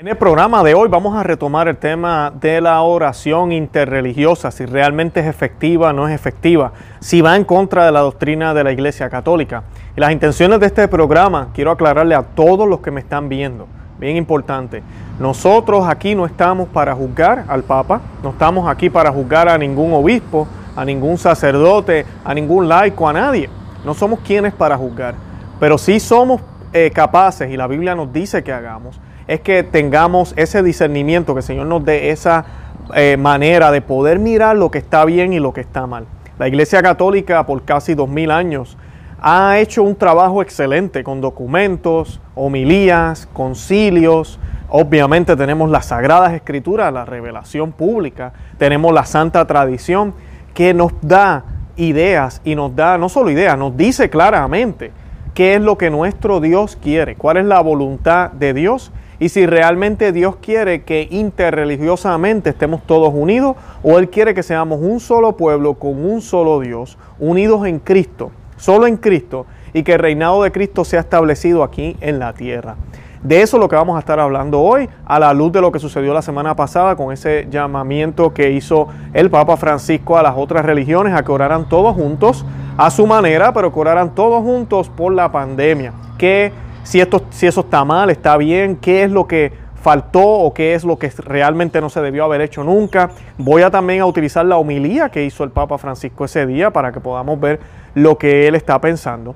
En el programa de hoy vamos a retomar el tema de la oración interreligiosa, si realmente es efectiva o no es efectiva, si va en contra de la doctrina de la Iglesia Católica. Y las intenciones de este programa, quiero aclararle a todos los que me están viendo, bien importante, nosotros aquí no estamos para juzgar al Papa, no estamos aquí para juzgar a ningún obispo, a ningún sacerdote, a ningún laico, a nadie. No somos quienes para juzgar, pero sí somos eh, capaces, y la Biblia nos dice que hagamos, es que tengamos ese discernimiento, que el Señor nos dé esa eh, manera de poder mirar lo que está bien y lo que está mal. La Iglesia Católica por casi dos mil años ha hecho un trabajo excelente con documentos, homilías, concilios. Obviamente tenemos las Sagradas Escrituras, la revelación pública, tenemos la Santa Tradición que nos da ideas y nos da, no solo ideas, nos dice claramente qué es lo que nuestro Dios quiere, cuál es la voluntad de Dios y si realmente Dios quiere que interreligiosamente estemos todos unidos o Él quiere que seamos un solo pueblo con un solo Dios, unidos en Cristo, solo en Cristo, y que el reinado de Cristo sea establecido aquí en la tierra. De eso es lo que vamos a estar hablando hoy, a la luz de lo que sucedió la semana pasada con ese llamamiento que hizo el Papa Francisco a las otras religiones a que oraran todos juntos, a su manera, pero que oraran todos juntos por la pandemia. Que si, esto, si eso está mal, está bien, qué es lo que faltó o qué es lo que realmente no se debió haber hecho nunca. Voy a también a utilizar la homilía que hizo el Papa Francisco ese día para que podamos ver lo que él está pensando.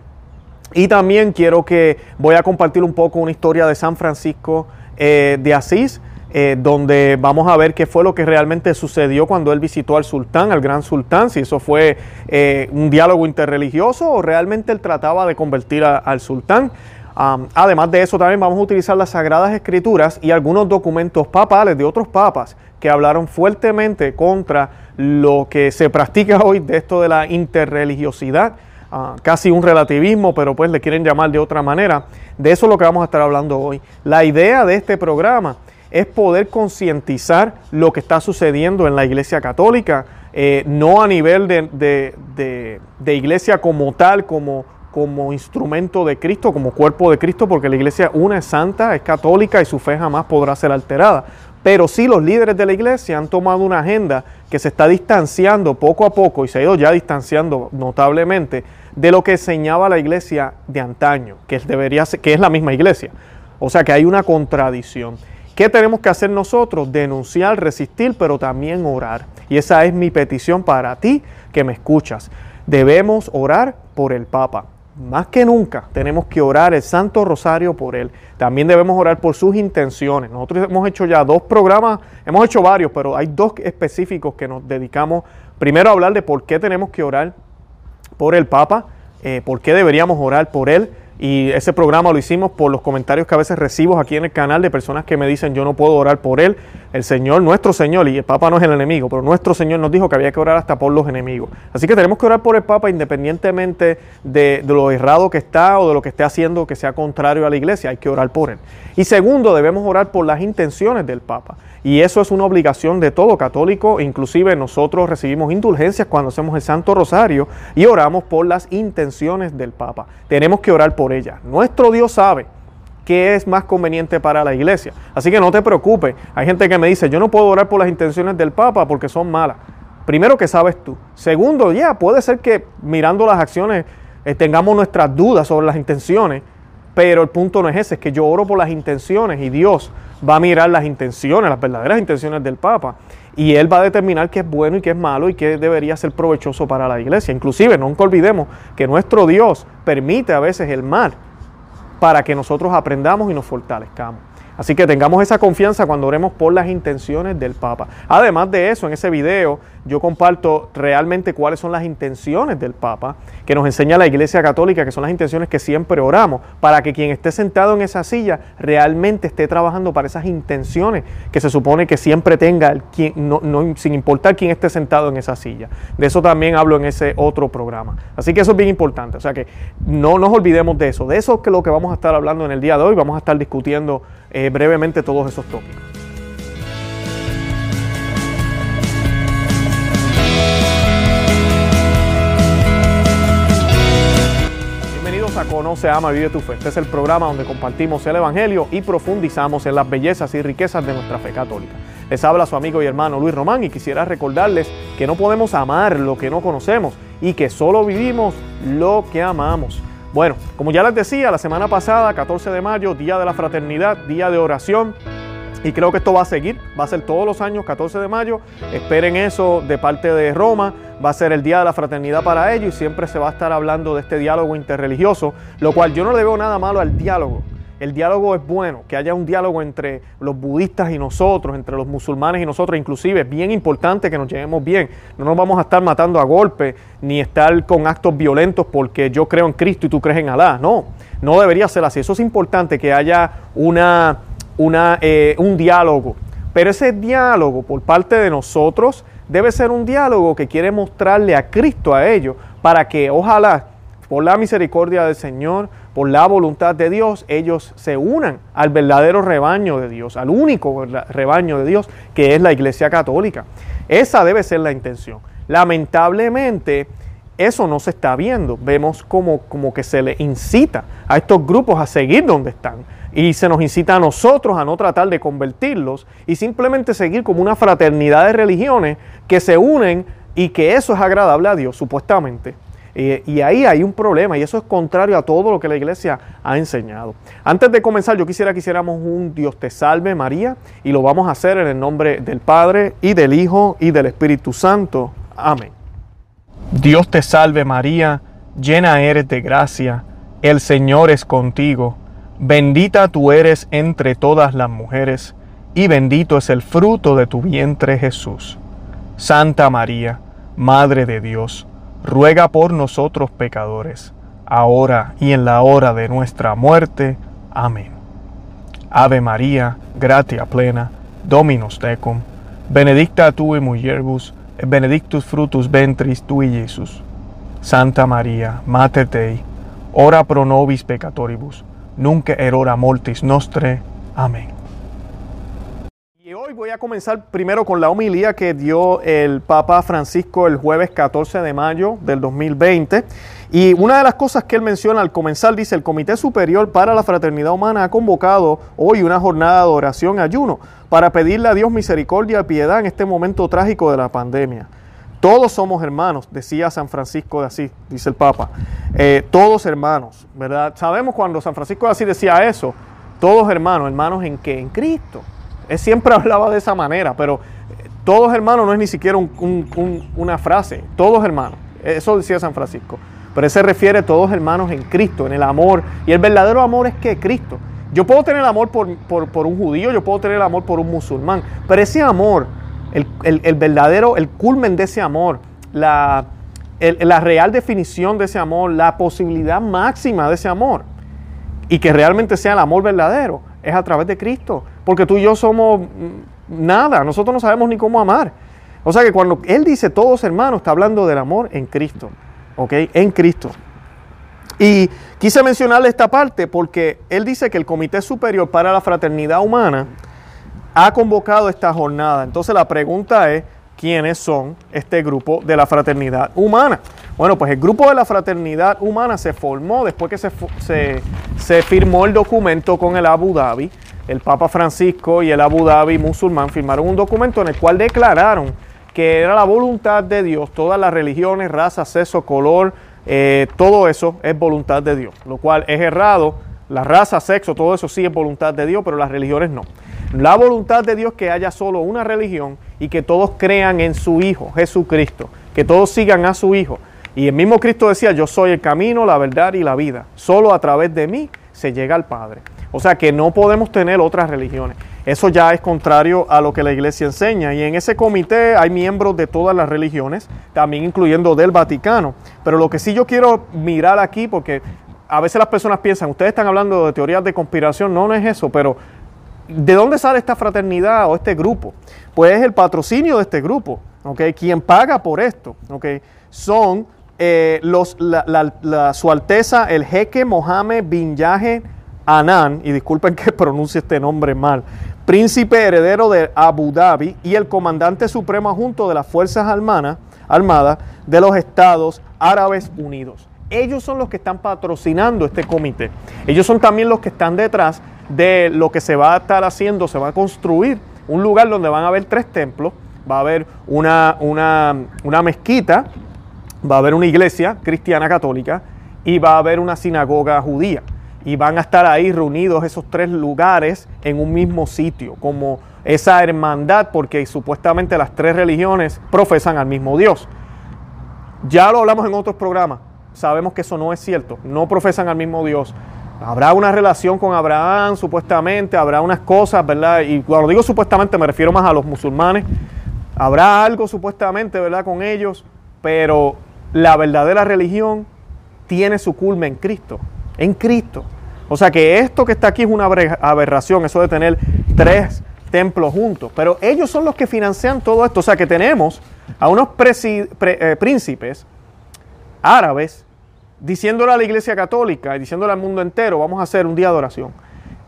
Y también quiero que voy a compartir un poco una historia de San Francisco eh, de Asís, eh, donde vamos a ver qué fue lo que realmente sucedió cuando él visitó al sultán, al gran sultán, si eso fue eh, un diálogo interreligioso o realmente él trataba de convertir al sultán además de eso, también vamos a utilizar las Sagradas Escrituras y algunos documentos papales de otros papas que hablaron fuertemente contra lo que se practica hoy de esto de la interreligiosidad, ah, casi un relativismo, pero pues le quieren llamar de otra manera. De eso es lo que vamos a estar hablando hoy. La idea de este programa es poder concientizar lo que está sucediendo en la Iglesia Católica, eh, no a nivel de, de iglesia como tal, como como instrumento de Cristo, como cuerpo de Cristo, porque la iglesia una es santa, es católica y su fe jamás podrá ser alterada. Pero sí los líderes de la iglesia han tomado una agenda que se está distanciando poco a poco y se ha ido ya distanciando notablemente de lo que enseñaba la iglesia de antaño, que, debería que es la misma iglesia. O sea que hay una contradicción. ¿Qué tenemos que hacer nosotros? Denunciar, resistir, pero también orar. Y esa es mi petición para ti que me escuchas. Debemos orar por el Papa más que nunca tenemos que orar el Santo Rosario por él. También debemos orar por sus intenciones. Nosotros hemos hecho ya dos programas, hemos hecho varios, pero hay dos específicos que nos dedicamos primero a hablar de por qué tenemos que orar por el Papa, eh, por qué deberíamos orar por él y ese programa lo hicimos por los comentarios que a veces recibo aquí en el canal de personas que me dicen yo no puedo orar por él. El Señor, nuestro Señor, y el Papa no es el enemigo, pero nuestro Señor nos dijo que había que orar hasta por los enemigos. Así que tenemos que orar por el Papa independientemente de, lo errado que está o de lo que esté haciendo que sea contrario a la iglesia. Hay que orar por él. Y segundo, debemos orar por las intenciones del Papa. Y eso es una obligación de todo católico, inclusive nosotros recibimos indulgencias cuando hacemos el Santo Rosario y oramos por las intenciones del Papa. Tenemos que orar por ellas. Nuestro Dios sabe qué es más conveniente para la iglesia. Así que no te preocupes. Hay gente que me dice, yo no puedo orar por las intenciones del Papa porque son malas. Primero que sabes tú. Segundo, ya puede ser que mirando las acciones eh, tengamos nuestras dudas sobre las intenciones, pero el punto no es ese, es que yo oro por las intenciones y Dios va a mirar las intenciones, las verdaderas intenciones del Papa. Y Él va a determinar qué es bueno y qué es malo y qué debería ser provechoso para la iglesia. Inclusive, nunca olvidemos que nuestro Dios permite a veces el mal para que nosotros aprendamos y nos fortalezcamos. Así que tengamos esa confianza cuando oremos por las intenciones del Papa. Además de eso, en ese video yo comparto realmente cuáles son las intenciones del Papa, que nos enseña la Iglesia Católica, que son las intenciones que siempre oramos, para que quien esté sentado en esa silla realmente esté trabajando para esas intenciones que se supone que siempre tenga, quien, no, sin importar quién esté sentado en esa silla. De eso también hablo en ese otro programa. Así que eso es bien importante, o sea que no nos olvidemos de eso. De eso es que lo que vamos a estar hablando en el día de hoy, vamos a estar discutiendo eh, brevemente todos esos tópicos. Conoce, ama, vive tu fe. Este es el programa donde compartimos el Evangelio y profundizamos en las bellezas y riquezas de nuestra fe católica. Les habla su amigo y hermano Luis Román y quisiera recordarles que no podemos amar lo que no conocemos y que solo vivimos lo que amamos. Bueno, como ya les decía, la semana pasada, 14 de mayo, Día de la Fraternidad, Día de Oración, y creo que esto va a seguir, va a ser todos los años, 14 de mayo. Esperen eso de parte de Roma. Va a ser el Día de la Fraternidad para ellos y siempre se va a estar hablando de este diálogo interreligioso, lo cual yo no le veo nada malo al diálogo. El diálogo es bueno, que haya un diálogo entre los budistas y nosotros, entre los musulmanes y nosotros, inclusive es bien importante que nos llevemos bien. No nos vamos a estar matando a golpe ni estar con actos violentos porque yo creo en Cristo y tú crees en Alá. No, no debería ser así. Eso es importante que haya una una, eh, un diálogo. Pero ese diálogo por parte de nosotros debe ser un diálogo que quiere mostrarle a Cristo a ellos para que ojalá por la misericordia del Señor, por la voluntad de Dios, ellos se unan al verdadero rebaño de Dios, al único rebaño de Dios que es la Iglesia Católica. Esa debe ser la intención. Lamentablemente, eso no se está viendo. Vemos como, como que se le incita a estos grupos a seguir donde están y se nos incita a nosotros a no tratar de convertirlos y simplemente seguir como una fraternidad de religiones que se unen y que eso es agradable a Dios, supuestamente. y ahí hay un problema y eso es contrario a todo lo que la iglesia ha enseñado. Antes de comenzar, yo quisiera que hiciéramos un Dios te salve María y lo vamos a hacer en el nombre del Padre y del Hijo y del Espíritu Santo. Amén. Dios te salve María, llena eres de gracia, el Señor es contigo Bendita tú eres entre todas las mujeres, y bendito es el fruto de tu vientre Jesús. Santa María, Madre de Dios, ruega por nosotros pecadores, ahora y en la hora de nuestra muerte. Amén. Ave María, gratia plena, Dominus tecum, benedicta tu in mulieribus, et benedictus frutus ventris tui, Jesús. Santa María, Mater Dei, ora pro nobis peccatoribus, nunca erora mortis nostre. Amén. Y hoy voy a comenzar primero con la homilía que dio el Papa Francisco el jueves 14 de mayo del 2020. Y una de las cosas que él menciona al comenzar dice, el Comité Superior para la Fraternidad Humana ha convocado hoy una jornada de oración ayuno para pedirle a Dios misericordia y piedad en este momento trágico de la pandemia. Todos somos hermanos, decía San Francisco de Asís, dice el Papa. Eh, todos hermanos, ¿verdad? Sabemos cuando San Francisco de Asís decía eso, todos hermanos, hermanos en qué? En Cristo. Él siempre hablaba de esa manera, pero eh, todos hermanos no es ni siquiera una frase, todos hermanos. Eso decía San Francisco. Pero él se refiere a todos hermanos en Cristo, en el amor. Y el verdadero amor es que Cristo. Yo puedo tener amor por, por un judío, yo puedo tener amor por un musulmán, pero ese amor el, verdadero, el culmen de ese amor, la, la real definición de ese amor, la posibilidad máxima de ese amor, y que realmente sea el amor verdadero, es a través de Cristo. Porque tú y yo somos nada, nosotros no sabemos ni cómo amar. O sea que cuando Él dice todos hermanos, está hablando del amor en Cristo, ¿ok? En Cristo. Y quise mencionarle esta parte porque Él dice que el Comité Superior para la Fraternidad Humana, ha convocado esta jornada. Entonces la pregunta es, ¿quiénes son este grupo de la fraternidad humana? Bueno, pues el grupo de la fraternidad humana se formó después que se, se, firmó el documento con el Abu Dhabi. El Papa Francisco y el Abu Dhabi musulmán firmaron un documento en el cual declararon que era la voluntad de Dios, todas las religiones, razas, sexo, color, eh, todo eso es voluntad de Dios, lo cual es errado. La raza, sexo, todo eso sí es voluntad de Dios, pero las religiones no. La voluntad de Dios que haya solo una religión y que todos crean en su Hijo, Jesucristo, que todos sigan a su Hijo. Y el mismo Cristo decía, yo soy el camino, la verdad y la vida. Solo a través de mí se llega al Padre. O sea que no podemos tener otras religiones. Eso ya es contrario a lo que la iglesia enseña. Y en ese comité hay miembros de todas las religiones, también incluyendo del Vaticano. Pero lo que sí yo quiero mirar aquí, porque a veces las personas piensan, ustedes están hablando de teorías de conspiración, no, no es eso, pero ¿De dónde sale esta fraternidad o este grupo? Pues es el patrocinio de este grupo, ¿ok? Quien paga por esto, ¿ok? Son eh, los, su Alteza el jeque Mohamed bin Yahe Anan, y disculpen que pronuncie este nombre mal, príncipe heredero de Abu Dhabi y el comandante supremo junto de las Fuerzas armadas de los Estados Árabes Unidos. Ellos son los que están patrocinando este comité. Ellos son también los que están detrás de lo que se va a estar haciendo, se va a construir un lugar donde van a haber tres templos, va a haber una, una, una mezquita, va a haber una iglesia cristiana católica y va a haber una sinagoga judía. Y van a estar ahí reunidos esos tres lugares en un mismo sitio, como esa hermandad, porque supuestamente las tres religiones profesan al mismo Dios. Ya lo hablamos en otros programas, sabemos que eso no es cierto, no profesan al mismo Dios. Habrá una relación con Abraham, supuestamente, habrá unas cosas, ¿verdad? Y cuando digo supuestamente me refiero más a los musulmanes. Habrá algo supuestamente, ¿verdad? Con ellos, pero la verdadera religión tiene su culmen en Cristo, en Cristo. O sea que esto que está aquí es una aberración, eso de tener tres templos juntos. Pero ellos son los que financian todo esto. O sea que tenemos a unos eh, príncipes árabes diciéndole a la iglesia católica y diciéndole al mundo entero, vamos a hacer un día de oración.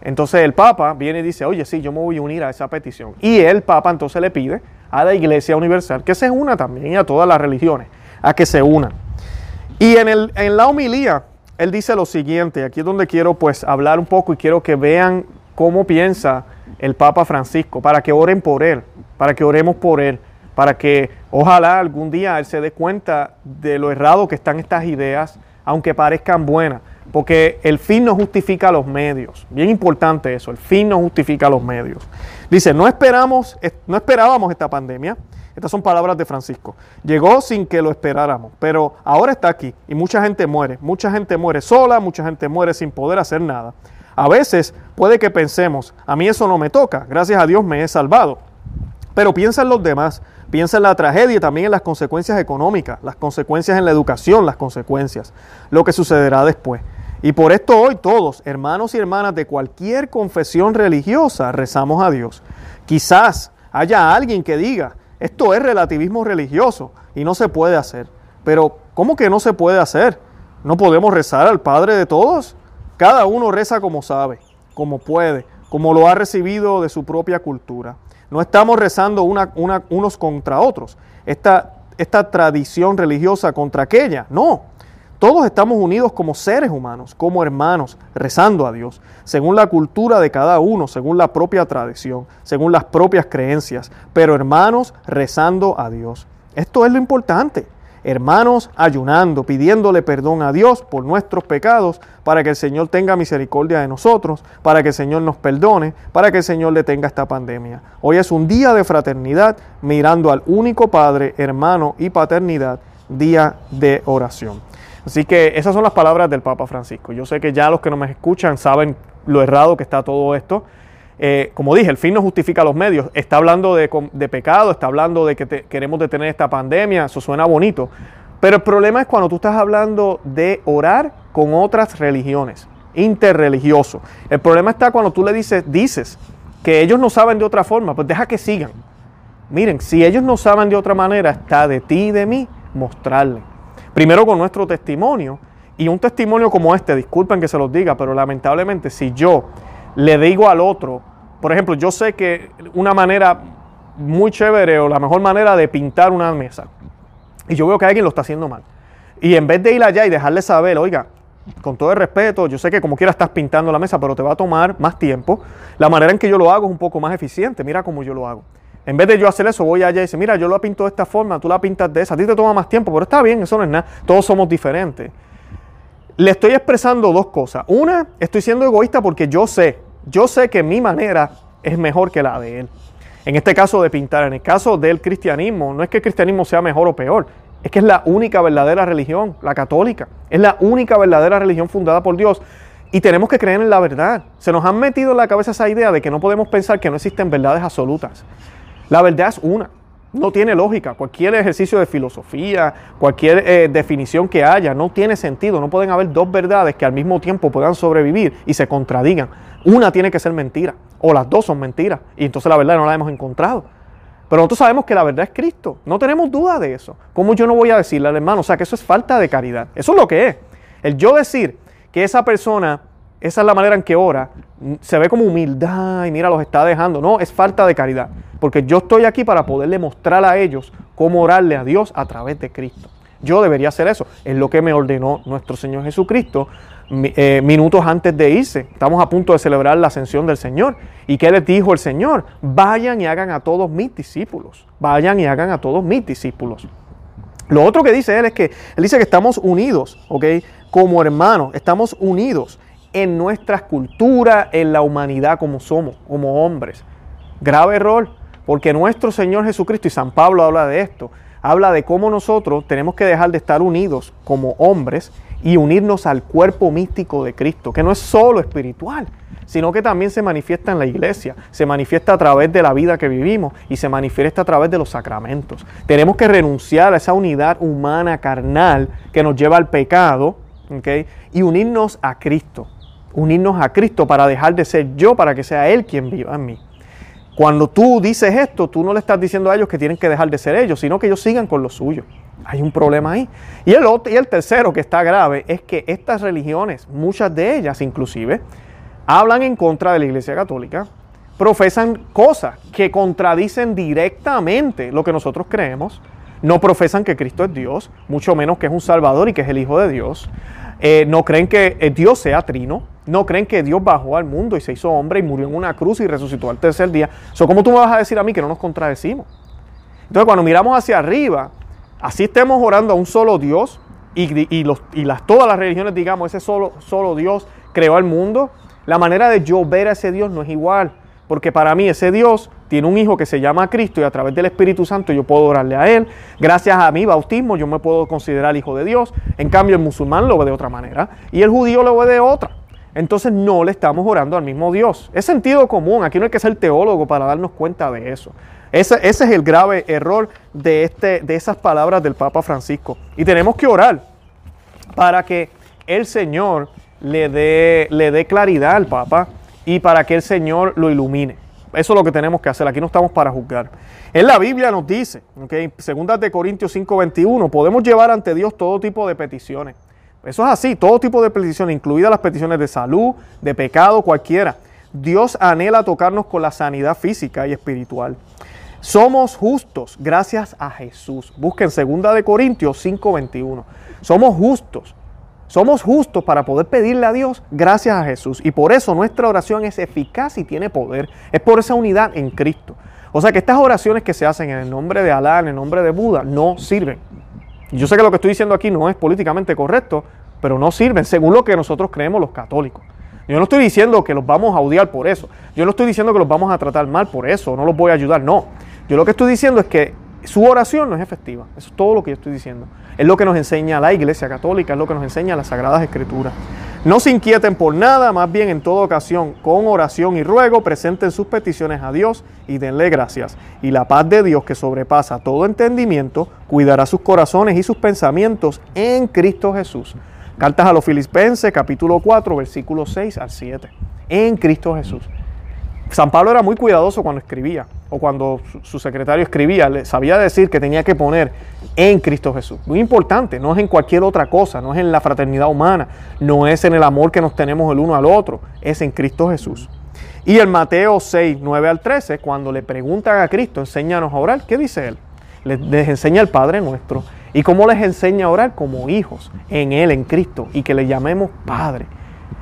Entonces el Papa viene y dice, oye, sí, yo me voy a unir a esa petición. Y el Papa entonces le pide a la Iglesia Universal que se una también y a todas las religiones, a que se unan. Y en, el, en la homilía, él dice lo siguiente, aquí es donde quiero pues hablar un poco y quiero que vean cómo piensa el Papa Francisco, para que oren por él, para que oremos por él, para que ojalá algún día él se dé cuenta de lo errado que están estas ideas aunque parezcan buenas, porque el fin no justifica los medios. Bien importante eso, el fin no justifica los medios. Dice, no, esperamos, no esperábamos esta pandemia. Estas son palabras de Francisco. Llegó sin que lo esperáramos, pero ahora está aquí y mucha gente muere. Mucha gente muere sola, mucha gente muere sin poder hacer nada. A veces puede que pensemos, a mí eso no me toca, gracias a Dios me he salvado. Pero piensa en los demás, Piensa en la tragedia y también en las consecuencias económicas, las consecuencias en la educación, las consecuencias, lo que sucederá después. Y por esto hoy todos, hermanos y hermanas de cualquier confesión religiosa, rezamos a Dios. Quizás haya alguien que diga, esto es relativismo religioso y no se puede hacer. Pero, ¿cómo que no se puede hacer? ¿No podemos rezar al Padre de todos? Cada uno reza como sabe, como puede, como lo ha recibido de su propia cultura. No estamos rezando unos contra otros. Esta, tradición religiosa contra aquella. No. Todos estamos unidos como seres humanos, como hermanos, rezando a Dios, según la cultura de cada uno, según la propia tradición, según las propias creencias, pero hermanos rezando a Dios. Esto es lo importante hermanos ayunando, pidiéndole perdón a Dios por nuestros pecados, para que el Señor tenga misericordia de nosotros, para que el Señor nos perdone, para que el Señor detenga esta pandemia. Hoy es un día de fraternidad, mirando al único Padre, hermano y paternidad, día de oración. Así que esas son las palabras del Papa Francisco. Yo sé que ya los que no me escuchan saben lo errado que está todo esto. Eh, como dije, el fin no justifica los medios. Está hablando de, pecado, está hablando de que queremos detener esta pandemia, eso suena bonito. Pero el problema es cuando tú estás hablando de orar con otras religiones, interreligioso. El problema está cuando tú le dices, dices que ellos no saben de otra forma, pues deja que sigan. Miren, si ellos no saben de otra manera, está de ti y de mí mostrarle. Primero con nuestro testimonio. Y un testimonio como este, disculpen que se los diga, pero lamentablemente si yo le digo al otro, por ejemplo, yo sé que una manera muy chévere o la mejor manera de pintar una mesa, y yo veo que alguien lo está haciendo mal. Y en vez de ir allá y dejarle saber, oiga, con todo el respeto, yo sé que como quiera estás pintando la mesa, pero te va a tomar más tiempo. La manera en que yo lo hago es un poco más eficiente. Mira cómo yo lo hago. En vez de yo hacer eso, voy allá y dice, mira, yo lo pinto de esta forma, tú la pintas de esa. A ti te toma más tiempo, pero está bien, eso no es nada. Todos somos diferentes. Le estoy expresando dos cosas. Una, estoy siendo egoísta porque yo sé, yo sé que mi manera es mejor que la de él. En este caso de pintar, en el caso del cristianismo, no es que el cristianismo sea mejor o peor, es que es la única verdadera religión, la católica. Es la única verdadera religión fundada por Dios. Y tenemos que creer en la verdad. Se nos han metido en la cabeza esa idea de que no podemos pensar que no existen verdades absolutas. La verdad es una no tiene lógica. Cualquier ejercicio de filosofía, cualquier eh, definición que haya, no tiene sentido. No pueden haber dos verdades que al mismo tiempo puedan sobrevivir y se contradigan. Una tiene que ser mentira, o las dos son mentiras, y entonces la verdad no la hemos encontrado. Pero nosotros sabemos que la verdad es Cristo. No tenemos duda de eso. ¿Cómo yo no voy a decirle al hermano? O sea, que eso es falta de caridad. Eso es lo que es. El yo decir que esa persona esa es la manera en que ora, se ve como humildad y mira, los está dejando. No, es falta de caridad. Porque yo estoy aquí para poderle mostrar a ellos cómo orarle a Dios a través de Cristo. Yo debería hacer eso. Es lo que me ordenó nuestro Señor Jesucristo eh, minutos antes de irse. Estamos a punto de celebrar la ascensión del Señor. ¿Y qué les dijo el Señor? Vayan y hagan a todos mis discípulos. Vayan y hagan a todos mis discípulos. Lo otro que dice él es que él dice que estamos unidos, ¿ok? Como hermanos, estamos unidos en nuestras culturas, en la humanidad como somos, como hombres. Grave error, porque nuestro Señor Jesucristo, y San Pablo habla de esto, habla de cómo nosotros tenemos que dejar de estar unidos como hombres y unirnos al cuerpo místico de Cristo, que no es solo espiritual, sino que también se manifiesta en la iglesia, se manifiesta a través de la vida que vivimos y se manifiesta a través de los sacramentos. Tenemos que renunciar a esa unidad humana carnal que nos lleva al pecado y unirnos a Cristo, unirnos a Cristo para dejar de ser yo, para que sea Él quien viva en mí. Cuando tú dices esto, tú no le estás diciendo a ellos que tienen que dejar de ser ellos, sino que ellos sigan con lo suyo. Hay un problema ahí. Y el, otro, y el tercero que está grave es que estas religiones, muchas de ellas inclusive, hablan en contra de la Iglesia Católica, profesan cosas que contradicen directamente lo que nosotros creemos, no profesan que Cristo es Dios, mucho menos que es un Salvador y que es el Hijo de Dios, eh, no creen que eh, Dios sea trino, no creen que Dios bajó al mundo y se hizo hombre y murió en una cruz y resucitó al tercer día. So, ¿Cómo tú me vas a decir a mí que no nos contradecimos? Entonces, cuando miramos hacia arriba, así estemos orando a un solo Dios y, las, todas las religiones, digamos, ese solo, solo Dios creó el mundo, la manera de yo ver a ese Dios no es igual. Porque para mí ese Dios tiene un hijo que se llama Cristo y a través del Espíritu Santo yo puedo orarle a Él. Gracias a mi bautismo yo me puedo considerar hijo de Dios. En cambio el musulmán lo ve de otra manera y el judío lo ve de otra. Entonces no le estamos orando al mismo Dios. Es sentido común. Aquí no hay que ser teólogo para darnos cuenta de eso. Ese, es el grave error de, este, de esas palabras del Papa Francisco. Y tenemos que orar para que el Señor le dé, le dé claridad al Papa y para que el Señor lo ilumine. Eso es lo que tenemos que hacer. Aquí no estamos para juzgar. En la Biblia nos dice, okay, segunda de Corintios 5:21, podemos llevar ante Dios todo tipo de peticiones. Eso es así, todo tipo de peticiones, incluidas las peticiones de salud, de pecado, cualquiera. Dios anhela tocarnos con la sanidad física y espiritual. Somos justos gracias a Jesús. Busquen 2 de Corintios 5:21. Somos justos. Somos justos para poder pedirle a Dios gracias a Jesús. Y por eso nuestra oración es eficaz y tiene poder. Es por esa unidad en Cristo. O sea que estas oraciones que se hacen en el nombre de Alá, en el nombre de Buda, no sirven. Yo sé que lo que estoy diciendo aquí no es políticamente correcto, pero no sirven según lo que nosotros creemos los católicos. Yo no estoy diciendo que los vamos a odiar por eso. Yo no estoy diciendo que los vamos a tratar mal por eso, no los voy a ayudar, no. Yo lo que estoy diciendo es que su oración no es efectiva. Eso es todo lo que yo estoy diciendo. Es lo que nos enseña la Iglesia Católica, es lo que nos enseña las Sagradas Escrituras. No se inquieten por nada, más bien en toda ocasión, con oración y ruego, presenten sus peticiones a Dios y denle gracias. Y la paz de Dios, que sobrepasa todo entendimiento, cuidará sus corazones y sus pensamientos en Cristo Jesús. Cartas a los Filipenses, capítulo 4, versículos 6 al 7. En Cristo Jesús. San Pablo era muy cuidadoso cuando escribía o cuando su secretario escribía, le sabía decir que tenía que poner en Cristo Jesús. Muy importante, no es en cualquier otra cosa, no es en la fraternidad humana, no es en el amor que nos tenemos el uno al otro, es en Cristo Jesús. Y en Mateo 6, 9 al 13, cuando le preguntan a Cristo, enséñanos a orar, ¿qué dice él? Les, les enseña el Padre nuestro. ¿Y cómo les enseña a orar? Como hijos, en Él, en Cristo, y que le llamemos Padre.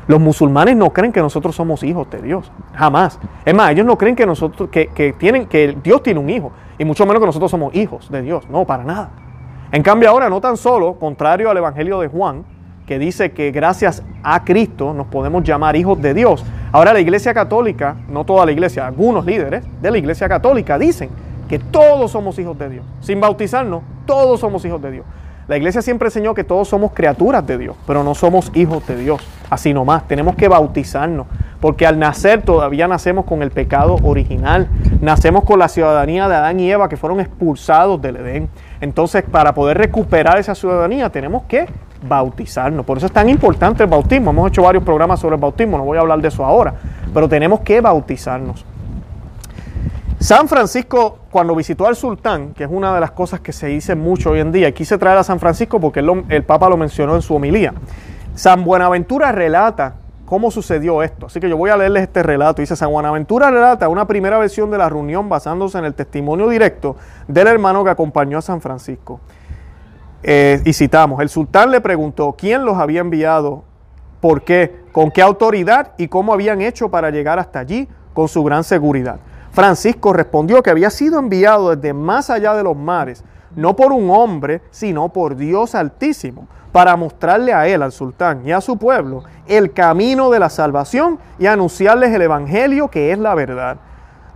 Los musulmanes no creen que nosotros somos hijos de Dios, jamás. Es más, ellos no creen que nosotros, que, tienen, que Dios tiene un hijo, y mucho menos que nosotros somos hijos de Dios. No, para nada. En cambio ahora, no tan solo, contrario al Evangelio de Juan, que dice que gracias a Cristo nos podemos llamar hijos de Dios. Ahora la Iglesia Católica, no toda la Iglesia, algunos líderes de la Iglesia Católica dicen que todos somos hijos de Dios. Sin bautizarnos, todos somos hijos de Dios. La iglesia siempre enseñó que todos somos criaturas de Dios, pero no somos hijos de Dios. Así nomás, tenemos que bautizarnos, porque al nacer todavía nacemos con el pecado original, nacemos con la ciudadanía de Adán y Eva que fueron expulsados del Edén. Entonces, para poder recuperar esa ciudadanía tenemos que bautizarnos. Por eso es tan importante el bautismo. Hemos hecho varios programas sobre el bautismo, no voy a hablar de eso ahora, pero tenemos que bautizarnos. San Francisco, cuando visitó al sultán, que es una de las cosas que se dice mucho hoy en día, quise traer a San Francisco porque el Papa lo mencionó en su homilía. San Buenaventura relata cómo sucedió esto. Así que yo voy a leerles este relato. Dice, San Buenaventura relata una primera versión de la reunión basándose en el testimonio directo del hermano que acompañó a San Francisco. Eh, y citamos, el sultán le preguntó quién los había enviado, por qué, con qué autoridad y cómo habían hecho para llegar hasta allí con su gran seguridad. Francisco respondió que había sido enviado desde más allá de los mares, no por un hombre, sino por Dios Altísimo, para mostrarle a él, al sultán y a su pueblo, el camino de la salvación y anunciarles el Evangelio que es la verdad.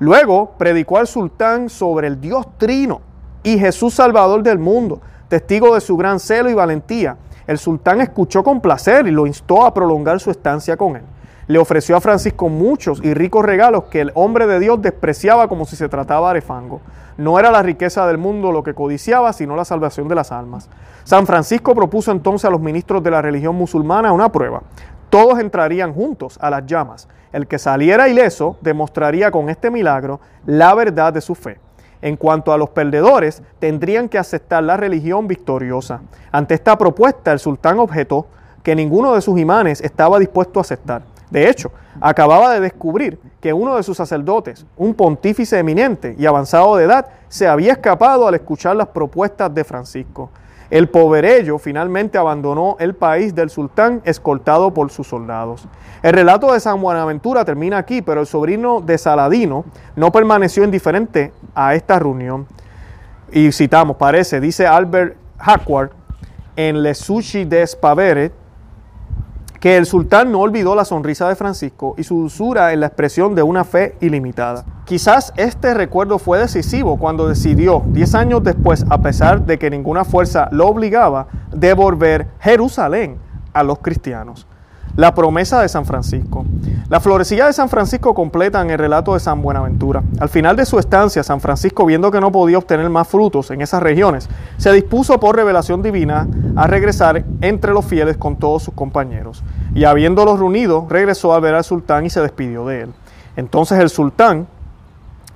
Luego predicó al sultán sobre el Dios Trino y Jesús Salvador del mundo, testigo de su gran celo y valentía. El sultán escuchó con placer y lo instó a prolongar su estancia con él. Le ofreció a Francisco muchos y ricos regalos que el hombre de Dios despreciaba como si se trataba de fango. No era la riqueza del mundo lo que codiciaba, sino la salvación de las almas. San Francisco propuso entonces a los ministros de la religión musulmana una prueba. Todos entrarían juntos a las llamas. El que saliera ileso demostraría con este milagro la verdad de su fe. En cuanto a los perdedores, tendrían que aceptar la religión victoriosa. Ante esta propuesta, el sultán objetó que ninguno de sus imanes estaba dispuesto a aceptar. De hecho, acababa de descubrir que uno de sus sacerdotes, un pontífice eminente y avanzado de edad, se había escapado al escuchar las propuestas de Francisco. El poverello finalmente abandonó el país del sultán escoltado por sus soldados. El relato de San Buenaventura termina aquí, pero el sobrino de Saladino no permaneció indiferente a esta reunión. Y citamos, parece, dice Albert Hackward en Le Sushi des que el sultán no olvidó la sonrisa de Francisco y su dulzura en la expresión de una fe ilimitada. Quizás este recuerdo fue decisivo cuando decidió, diez años después, a pesar de que ninguna fuerza lo obligaba, devolver Jerusalén a los cristianos. La promesa de San Francisco. La florecilla de San Francisco completa en el relato de San Buenaventura. Al final de su estancia, San Francisco, viendo que no podía obtener más frutos en esas regiones, se dispuso por revelación divina a regresar entre los fieles con todos sus compañeros. Y habiéndolos reunido, regresó a ver al sultán y se despidió de él. Entonces el sultán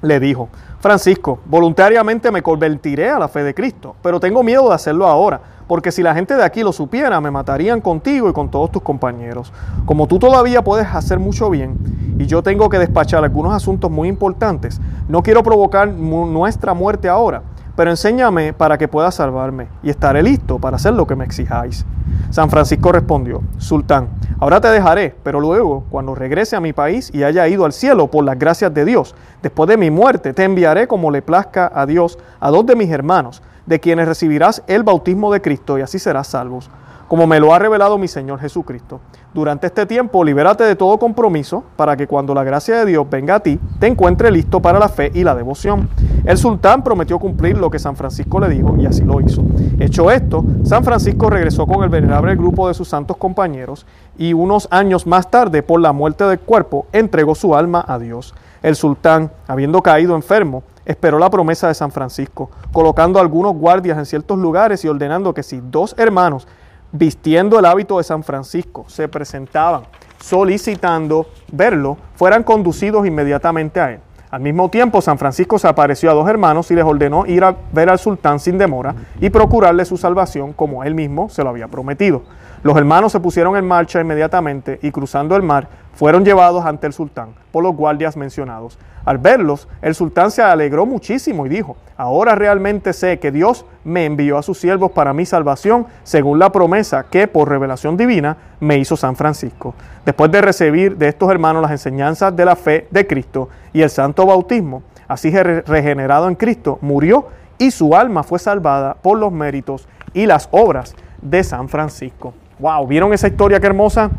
le dijo, Francisco, voluntariamente me convertiré a la fe de Cristo, pero tengo miedo de hacerlo ahora porque si la gente de aquí lo supiera, me matarían contigo y con todos tus compañeros. Como tú todavía puedes hacer mucho bien y yo tengo que despachar algunos asuntos muy importantes, no quiero provocar nuestra muerte ahora, pero enséñame para que pueda salvarme y estaré listo para hacer lo que me exijáis. San Francisco respondió, Sultán, ahora te dejaré, pero luego, cuando regrese a mi país y haya ido al cielo por las gracias de Dios, después de mi muerte, te enviaré como le plazca a Dios a dos de mis hermanos, de quienes recibirás el bautismo de Cristo y así serás salvos, como me lo ha revelado mi Señor Jesucristo. Durante este tiempo, libérate de todo compromiso para que cuando la gracia de Dios venga a ti, te encuentre listo para la fe y la devoción. El sultán prometió cumplir lo que San Francisco le dijo y así lo hizo. Hecho esto, San Francisco regresó con el venerable grupo de sus santos compañeros y unos años más tarde, por la muerte del cuerpo, entregó su alma a Dios. El sultán, habiendo caído enfermo, esperó la promesa de San Francisco, colocando algunos guardias en ciertos lugares y ordenando que si dos hermanos, vistiendo el hábito de San Francisco, se presentaban solicitando verlo, fueran conducidos inmediatamente a él. Al mismo tiempo, San Francisco se apareció a dos hermanos y les ordenó ir a ver al sultán sin demora y procurarle su salvación como él mismo se lo había prometido. Los hermanos se pusieron en marcha inmediatamente y cruzando el mar fueron llevados ante el sultán por los guardias mencionados. Al verlos, el sultán se alegró muchísimo y dijo, ahora realmente sé que Dios me envió a sus siervos para mi salvación, según la promesa que por revelación divina me hizo San Francisco. Después de recibir de estos hermanos las enseñanzas de la fe de Cristo y el santo bautismo, así regenerado en Cristo, murió y su alma fue salvada por los méritos y las obras de San Francisco. Wow, ¿vieron esa historia qué hermosa?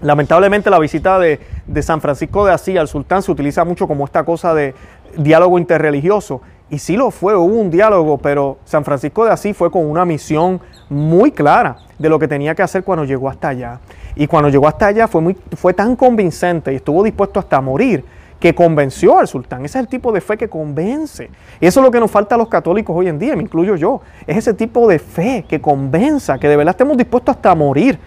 Lamentablemente la visita de, San Francisco de Asís al sultán se utiliza mucho como esta cosa de diálogo interreligioso. Y sí lo fue, hubo un diálogo, pero San Francisco de Asís fue con una misión muy clara de lo que tenía que hacer cuando llegó hasta allá. Y cuando llegó hasta allá fue, muy, fue tan convincente y estuvo dispuesto hasta morir que convenció al sultán. Ese es el tipo de fe que convence. Y eso es lo que nos falta a los católicos hoy en día, me incluyo yo. Es ese tipo de fe que convenza, que de verdad estemos dispuestos hasta a morir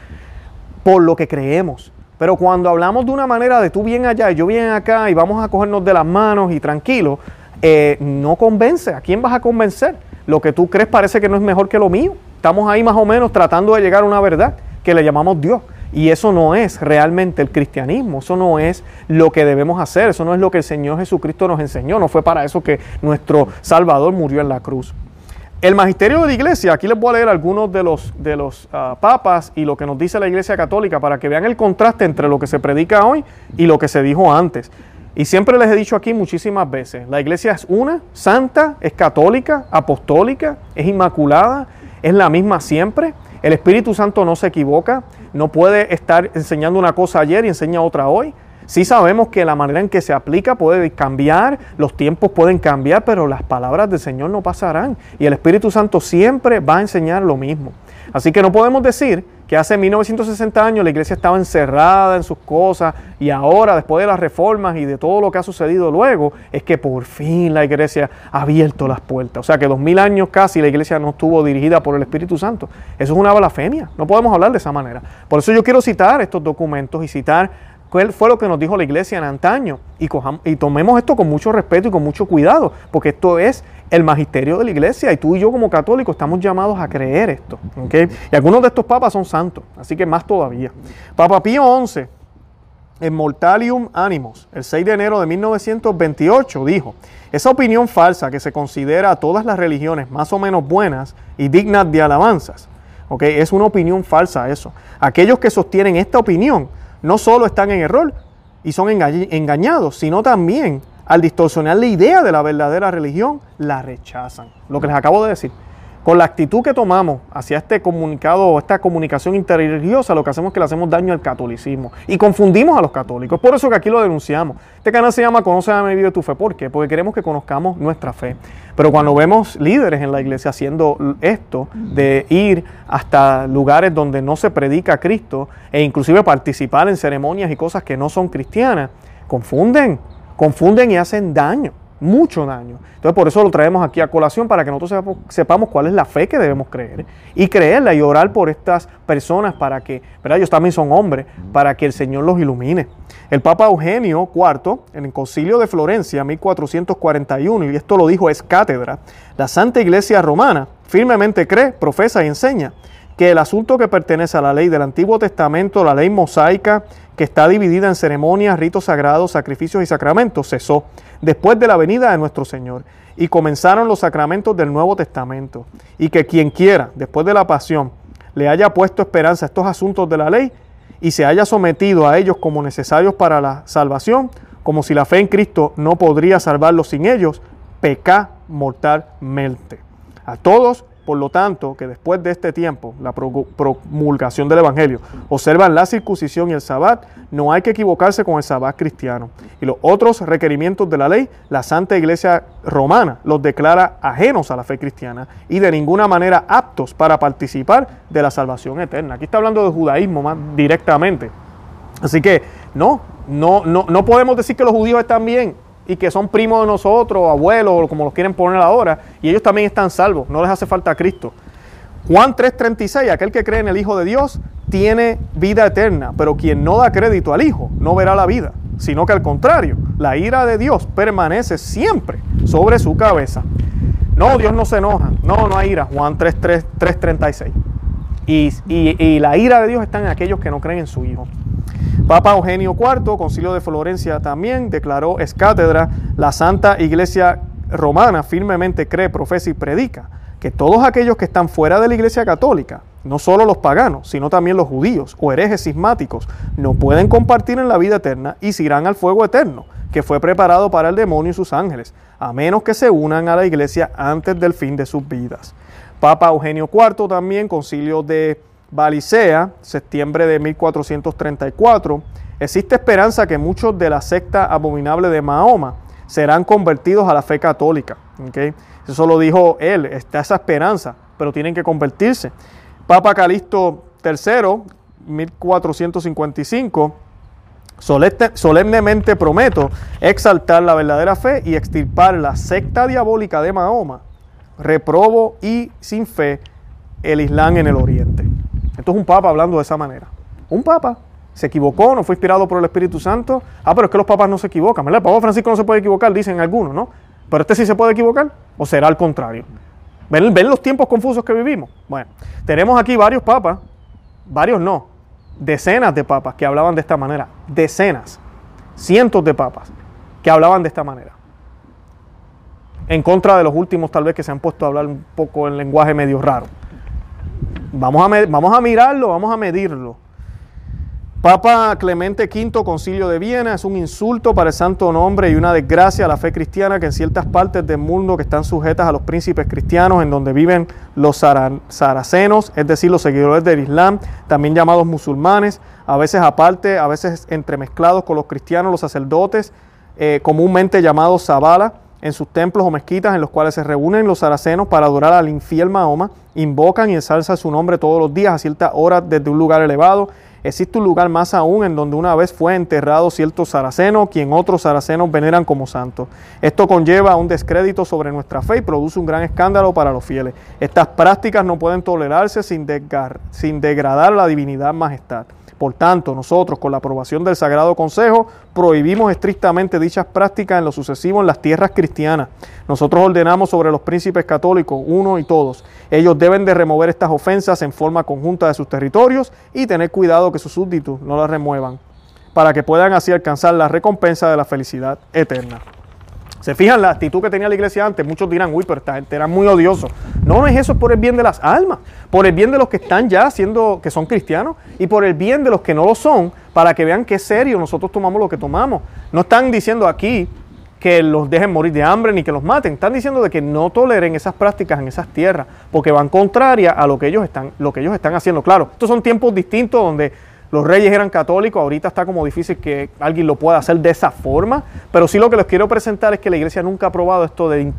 por lo que creemos. Pero cuando hablamos de una manera de tú bien allá y yo bien acá y vamos a cogernos de las manos y tranquilo, eh, no convence. ¿A quién vas a convencer? Lo que tú crees parece que no es mejor que lo mío. Estamos ahí más o menos tratando de llegar a una verdad que le llamamos Dios. Y eso no es realmente el cristianismo, eso no es lo que debemos hacer, eso no es lo que el Señor Jesucristo nos enseñó, no fue para eso que nuestro Salvador murió en la cruz. El magisterio de la iglesia, aquí les voy a leer algunos de los, de los ah, papas y lo que nos dice la iglesia católica para que vean el contraste entre lo que se predica hoy y lo que se dijo antes. Y siempre les he dicho aquí muchísimas veces, la iglesia es una, santa, es católica, apostólica, es inmaculada, es la misma siempre. El Espíritu Santo no se equivoca, no puede estar enseñando una cosa ayer y enseña otra hoy. Sí sabemos que la manera en que se aplica puede cambiar, los tiempos pueden cambiar, pero las palabras del Señor no pasarán. Y el Espíritu Santo siempre va a enseñar lo mismo. Así que no podemos decir que hace 1960 años la iglesia estaba encerrada en sus cosas y ahora, después de las reformas y de todo lo que ha sucedido luego, es que por fin la iglesia ha abierto las puertas. O sea que dos mil años casi la iglesia no estuvo dirigida por el Espíritu Santo. Eso es una blasfemia. No podemos hablar de esa manera. Por eso yo quiero citar estos documentos y citar ¿Cuál fue lo que nos dijo la iglesia en antaño? Y, y tomemos esto con mucho respeto y con mucho cuidado, porque esto es el magisterio de la iglesia y tú y yo como católicos estamos llamados a creer esto. Y algunos de estos papas son santos, así que más todavía. Papa Pío XI, en Mortalium Animos, el 6 de enero de 1928, dijo, esa opinión falsa que se considera a todas las religiones más o menos buenas y dignas de alabanzas, es una opinión falsa eso. Aquellos que sostienen esta opinión no solo están en error y son engañados, sino también al distorsionar la idea de la verdadera religión, la rechazan. Lo que les acabo de decir. Con la actitud que tomamos hacia este comunicado o esta comunicación interreligiosa, lo que hacemos es que le hacemos daño al catolicismo y confundimos a los católicos. Por eso que aquí lo denunciamos. Este canal se llama Conoce a mi vida tu fe. ¿Por qué? Porque queremos que conozcamos nuestra fe. Pero cuando vemos líderes en la iglesia haciendo esto, de ir hasta lugares donde no se predica a Cristo e inclusive participar en ceremonias y cosas que no son cristianas, confunden, confunden y hacen daño mucho daño. Entonces por eso lo traemos aquí a colación para que nosotros sepamos, cuál es la fe que debemos creer y creerla y orar por estas personas para que, ¿verdad? Ellos también son hombres, para que el Señor los ilumine. El Papa Eugenio IV, en el Concilio de Florencia, 1441, y esto lo dijo es cátedra, la Santa Iglesia Romana firmemente cree, profesa y enseña que el asunto que pertenece a la ley del Antiguo Testamento, la ley mosaica, que está dividida en ceremonias, ritos sagrados, sacrificios y sacramentos, cesó después de la venida de nuestro Señor y comenzaron los sacramentos del Nuevo Testamento. Y que quien quiera, después de la pasión, le haya puesto esperanza a estos asuntos de la ley y se haya sometido a ellos como necesarios para la salvación, como si la fe en Cristo no podría salvarlos sin ellos, peca mortalmente. A todos por lo tanto, que después de este tiempo, la promulgación del Evangelio, observan la circuncisión y el sabbat, no hay que equivocarse con el sabbat cristiano. Y los otros requerimientos de la ley, la Santa Iglesia Romana los declara ajenos a la fe cristiana y de ninguna manera aptos para participar de la salvación eterna. Aquí está hablando de judaísmo más directamente. Así que no, no, no, no podemos decir que los judíos están bien y que son primos de nosotros, abuelos, o como los quieren poner ahora, y ellos también están salvos, no les hace falta a Cristo. Juan 3:36, aquel que cree en el Hijo de Dios tiene vida eterna, pero quien no da crédito al Hijo no verá la vida, sino que al contrario, la ira de Dios permanece siempre sobre su cabeza. No, Dios no se enoja, no, no hay ira, Juan 3:36. y, y la ira de Dios está en aquellos que no creen en su Hijo. Papa Eugenio IV, Concilio de Florencia también, declaró es cátedra, la Santa Iglesia Romana firmemente cree, profesa y predica que todos aquellos que están fuera de la Iglesia Católica, no solo los paganos, sino también los judíos o herejes sismáticos, no pueden compartir en la vida eterna y se irán al fuego eterno, que fue preparado para el demonio y sus ángeles, a menos que se unan a la Iglesia antes del fin de sus vidas. Papa Eugenio IV también, concilio de Balicea, septiembre de 1434, existe esperanza que muchos de la secta abominable de Mahoma serán convertidos a la fe católica. Eso lo dijo él, está esa esperanza, pero tienen que convertirse. Papa Calixto III, 1455, solemnemente prometo exaltar la verdadera fe y extirpar la secta diabólica de Mahoma, reprobo y sin fe el Islam en el Oriente. Esto es un papa hablando de esa manera. Un papa se equivocó, no fue inspirado por el Espíritu Santo. Ah, pero es que los papas no se equivocan, ¿verdad? El Papa Francisco no se puede equivocar, dicen algunos, ¿no? Pero este sí se puede equivocar, o será al contrario. ¿Ven, ¿Ven los tiempos confusos que vivimos? Bueno, tenemos aquí varios papas, varios no, decenas de papas que hablaban de esta manera, decenas, cientos de papas que hablaban de esta manera. en contra de los últimos tal vez que se han puesto a hablar un poco en lenguaje medio raro. Vamos a, vamos a mirarlo, vamos a medirlo. Papa Clemente V, Concilio de Viena, es un insulto para el santo nombre y una desgracia a la fe cristiana que en ciertas partes del mundo que están sujetas a los príncipes cristianos, en donde viven los saracenos, es decir, los seguidores del Islam, también llamados musulmanes, a veces aparte, a veces entremezclados con los cristianos, los sacerdotes, eh, comúnmente llamados Zabala, en sus templos o mezquitas en los cuales se reúnen los saracenos para adorar al infiel Mahoma, invocan y ensalzan su nombre todos los días a ciertas horas desde un lugar elevado Existe un lugar más aún en donde una vez fue enterrado cierto saraceno, quien otros saracenos veneran como santo. Esto conlleva un descrédito sobre nuestra fe y produce un gran escándalo para los fieles. Estas prácticas no pueden tolerarse sin, sin degradar la divinidad majestad. Por tanto, nosotros, con la aprobación del Sagrado Consejo, prohibimos estrictamente dichas prácticas en lo sucesivo en las tierras cristianas. Nosotros ordenamos sobre los príncipes católicos, uno y todos. Ellos deben de remover estas ofensas en forma conjunta de sus territorios y tener cuidado que sus súbditos no las remuevan, para que puedan así alcanzar la recompensa de la felicidad eterna. Se fijan la actitud que tenía la iglesia antes, muchos dirán, uy, pero esta muy odioso. No, no es eso, es por el bien de las almas, por el bien de los que están ya siendo, que son cristianos, y por el bien de los que no lo son, para que vean qué serio nosotros tomamos lo que tomamos. No están diciendo aquí que los dejen morir de hambre ni que los maten, están diciendo de que no toleren esas prácticas en esas tierras, porque van contraria a lo que ellos están, lo que ellos están haciendo. Claro, estos son tiempos distintos donde los reyes eran católicos, ahorita está como difícil que alguien lo pueda hacer de esa forma, pero sí lo que les quiero presentar es que la iglesia nunca ha probado esto de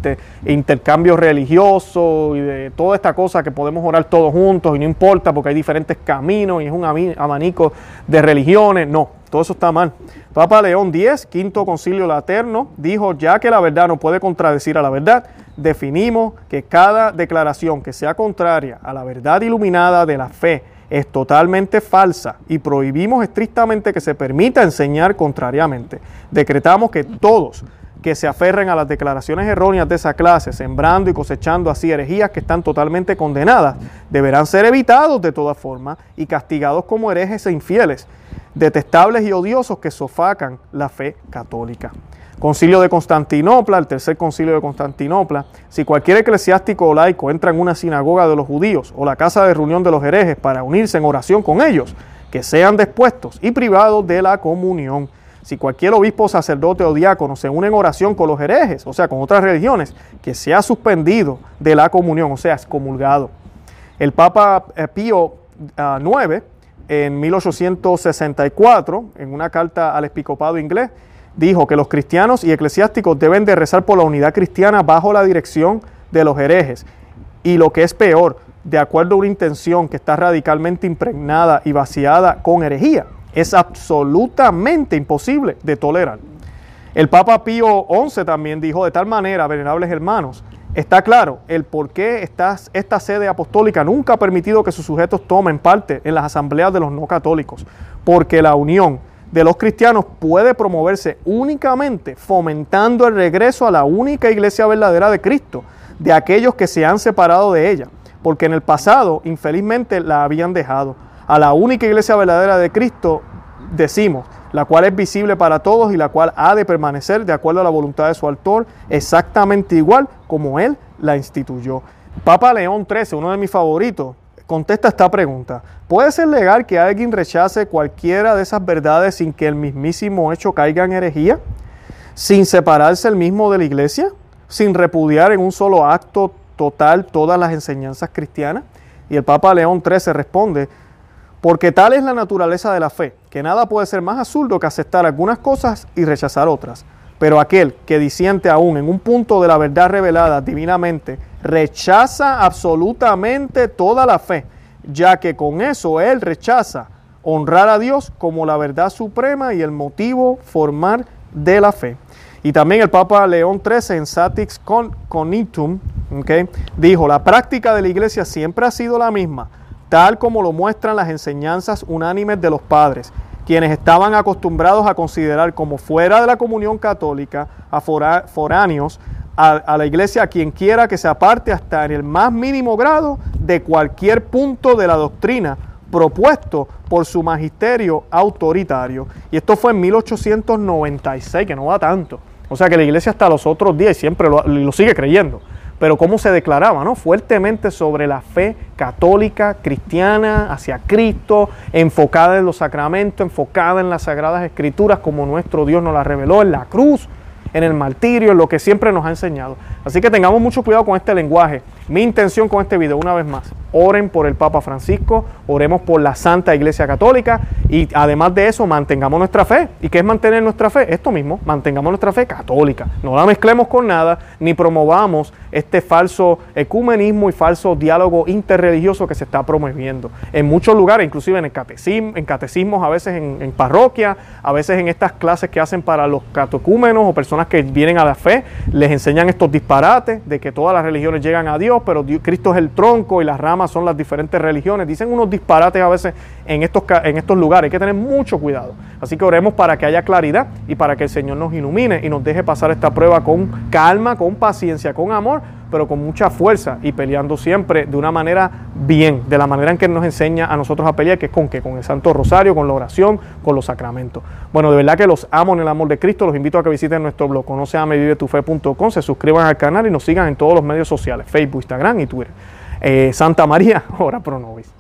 intercambio religioso y de toda esta cosa que podemos orar todos juntos y no importa porque hay diferentes caminos y es un abanico de religiones. No, todo eso está mal. Papa León X, quinto concilio laterno, dijo, ya que la verdad no puede contradecir a la verdad, definimos que cada declaración que sea contraria a la verdad iluminada de la fe, es totalmente falsa y prohibimos estrictamente que se permita enseñar contrariamente. Decretamos que todos que se aferren a las declaraciones erróneas de esa clase, sembrando y cosechando así herejías que están totalmente condenadas, deberán ser evitados de todas formas y castigados como herejes e infieles, detestables y odiosos que sofacan la fe católica. Concilio de Constantinopla, el tercer concilio de Constantinopla, si cualquier eclesiástico o laico entra en una sinagoga de los judíos o la casa de reunión de los herejes para unirse en oración con ellos, que sean dispuestos y privados de la comunión. Si cualquier obispo, sacerdote o diácono se une en oración con los herejes, o sea, con otras religiones, que sea suspendido de la comunión, o sea, excomulgado. El Papa eh, Pío IX, ah, en 1864, en una carta al episcopado inglés, dijo que los cristianos y eclesiásticos deben de rezar por la unidad cristiana bajo la dirección de los herejes. Y lo que es peor, de acuerdo a una intención que está radicalmente impregnada y vaciada con herejía, es absolutamente imposible de tolerar. El Papa Pío XI también dijo de tal manera, venerables hermanos, está claro el por qué esta, esta sede apostólica nunca ha permitido que sus sujetos tomen parte en las asambleas de los no católicos, porque la unión de los cristianos puede promoverse únicamente fomentando el regreso a la única iglesia verdadera de Cristo, de aquellos que se han separado de ella, porque en el pasado infelizmente la habían dejado. A la única iglesia verdadera de Cristo decimos, la cual es visible para todos y la cual ha de permanecer de acuerdo a la voluntad de su autor, exactamente igual como él la instituyó. Papa León XIII, uno de mis favoritos, contesta esta pregunta. ¿Puede ser legal que alguien rechace cualquiera de esas verdades sin que el mismísimo hecho caiga en herejía? ¿Sin separarse el mismo de la iglesia? ¿Sin repudiar en un solo acto total todas las enseñanzas cristianas? Y el Papa León XIII responde, porque tal es la naturaleza de la fe, que nada puede ser más absurdo que aceptar algunas cosas y rechazar otras. Pero aquel que disiente aún en un punto de la verdad revelada divinamente, rechaza absolutamente toda la fe, ya que con eso él rechaza honrar a Dios como la verdad suprema y el motivo formar de la fe. Y también el Papa León XIII en Satix Conitum dijo, la práctica de la iglesia siempre ha sido la misma, tal como lo muestran las enseñanzas unánimes de los padres quienes estaban acostumbrados a considerar como fuera de la comunión católica a foráneos a, la iglesia a quien quiera que se aparte hasta en el más mínimo grado de cualquier punto de la doctrina propuesto por su magisterio autoritario. Y esto fue en 1896, que no va tanto. O sea que la iglesia hasta los otros días siempre lo, sigue creyendo pero cómo se declaraba, ¿no? Fuertemente sobre la fe católica, cristiana, hacia Cristo, enfocada en los sacramentos, enfocada en las sagradas escrituras, como nuestro Dios nos la reveló en la cruz, en el martirio, en lo que siempre nos ha enseñado. Así que tengamos mucho cuidado con este lenguaje. Mi intención con este video, una vez más, oren por el Papa Francisco, oremos por la Santa Iglesia Católica y además de eso mantengamos nuestra fe. ¿Y qué es mantener nuestra fe? Esto mismo, mantengamos nuestra fe católica. No la mezclemos con nada, ni promovamos este falso ecumenismo y falso diálogo interreligioso que se está promoviendo. En muchos lugares, inclusive en, catecismos, a veces en, en parroquia, a veces en estas clases que hacen para los catecúmenos o personas que vienen a la fe, les enseñan estos disparates de que todas las religiones llegan a Dios, pero Cristo es el tronco y las ramas son las diferentes religiones. Dicen unos disparates a veces en estos, en estos lugares. Hay que tener mucho cuidado. Así que oremos para que haya claridad y para que el Señor nos ilumine y nos deje pasar esta prueba con calma, con paciencia, con amor, pero con mucha fuerza y peleando siempre de una manera bien, de la manera en que nos enseña a nosotros a pelear, que es con qué, con el Santo Rosario, con la oración, con los sacramentos. Bueno, de verdad que los amo en el amor de Cristo, los invito a que visiten nuestro blog conoceamevivetufe.com, se suscriban al canal y nos sigan en todos los medios sociales, Facebook, Instagram y Twitter. Eh, Santa María, ora pro nobis.